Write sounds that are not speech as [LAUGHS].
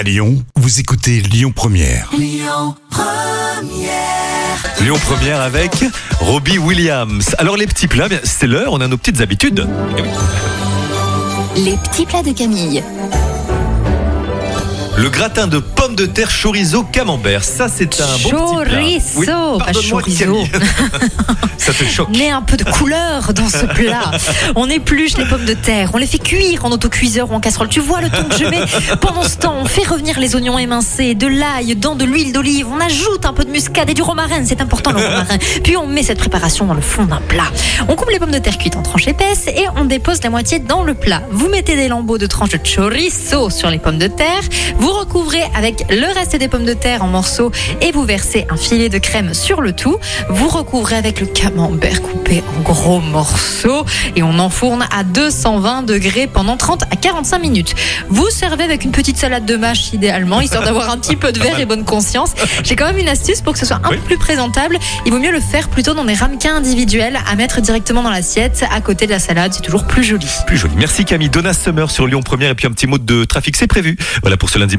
À Lyon, vous écoutez Lyon Première. Lyon Première avec Robbie Williams. Alors les petits plats, bien, c'est l'heure, on a nos petites habitudes. Les petits plats de Camille. Le gratin de pommes de terre chorizo camembert, ça c'est un bon petit plat. Oui, Chorizo, pas [LAUGHS] chorizo. Ça te choque. Mets un peu de couleur dans ce plat. On épluche les pommes de terre, on les fait cuire en autocuiseur ou en casserole. Tu vois le temps que je mets Pendant ce temps, on fait revenir les oignons émincés, de l'ail, dans de l'huile d'olive. On ajoute un peu de muscade et du romarin, c'est important le romarin. Puis on met cette préparation dans le fond d'un plat. On coupe les pommes de terre cuites en tranches épaisses et on dépose la moitié dans le plat. Vous mettez des lambeaux de tranches de chorizo sur les pommes de terre. Vous recouvrez avec le reste des pommes de terre en morceaux et vous versez un filet de crème sur le tout. Vous recouvrez avec le camembert coupé en gros morceaux et on enfourne à 220 degrés pendant 30 à 45 minutes. Vous servez avec une petite salade de mâche idéalement, histoire d'avoir un petit peu de verre et bonne conscience. J'ai quand même une astuce pour que ce soit un Oui. peu plus présentable. Il vaut mieux le faire plutôt dans des ramequins individuels à mettre directement dans l'assiette à côté de la salade. C'est toujours plus joli. Plus joli. Merci Camille. Donna Summer sur Lyon Première et puis un petit mot de trafic, c'est prévu. Voilà pour ce lundi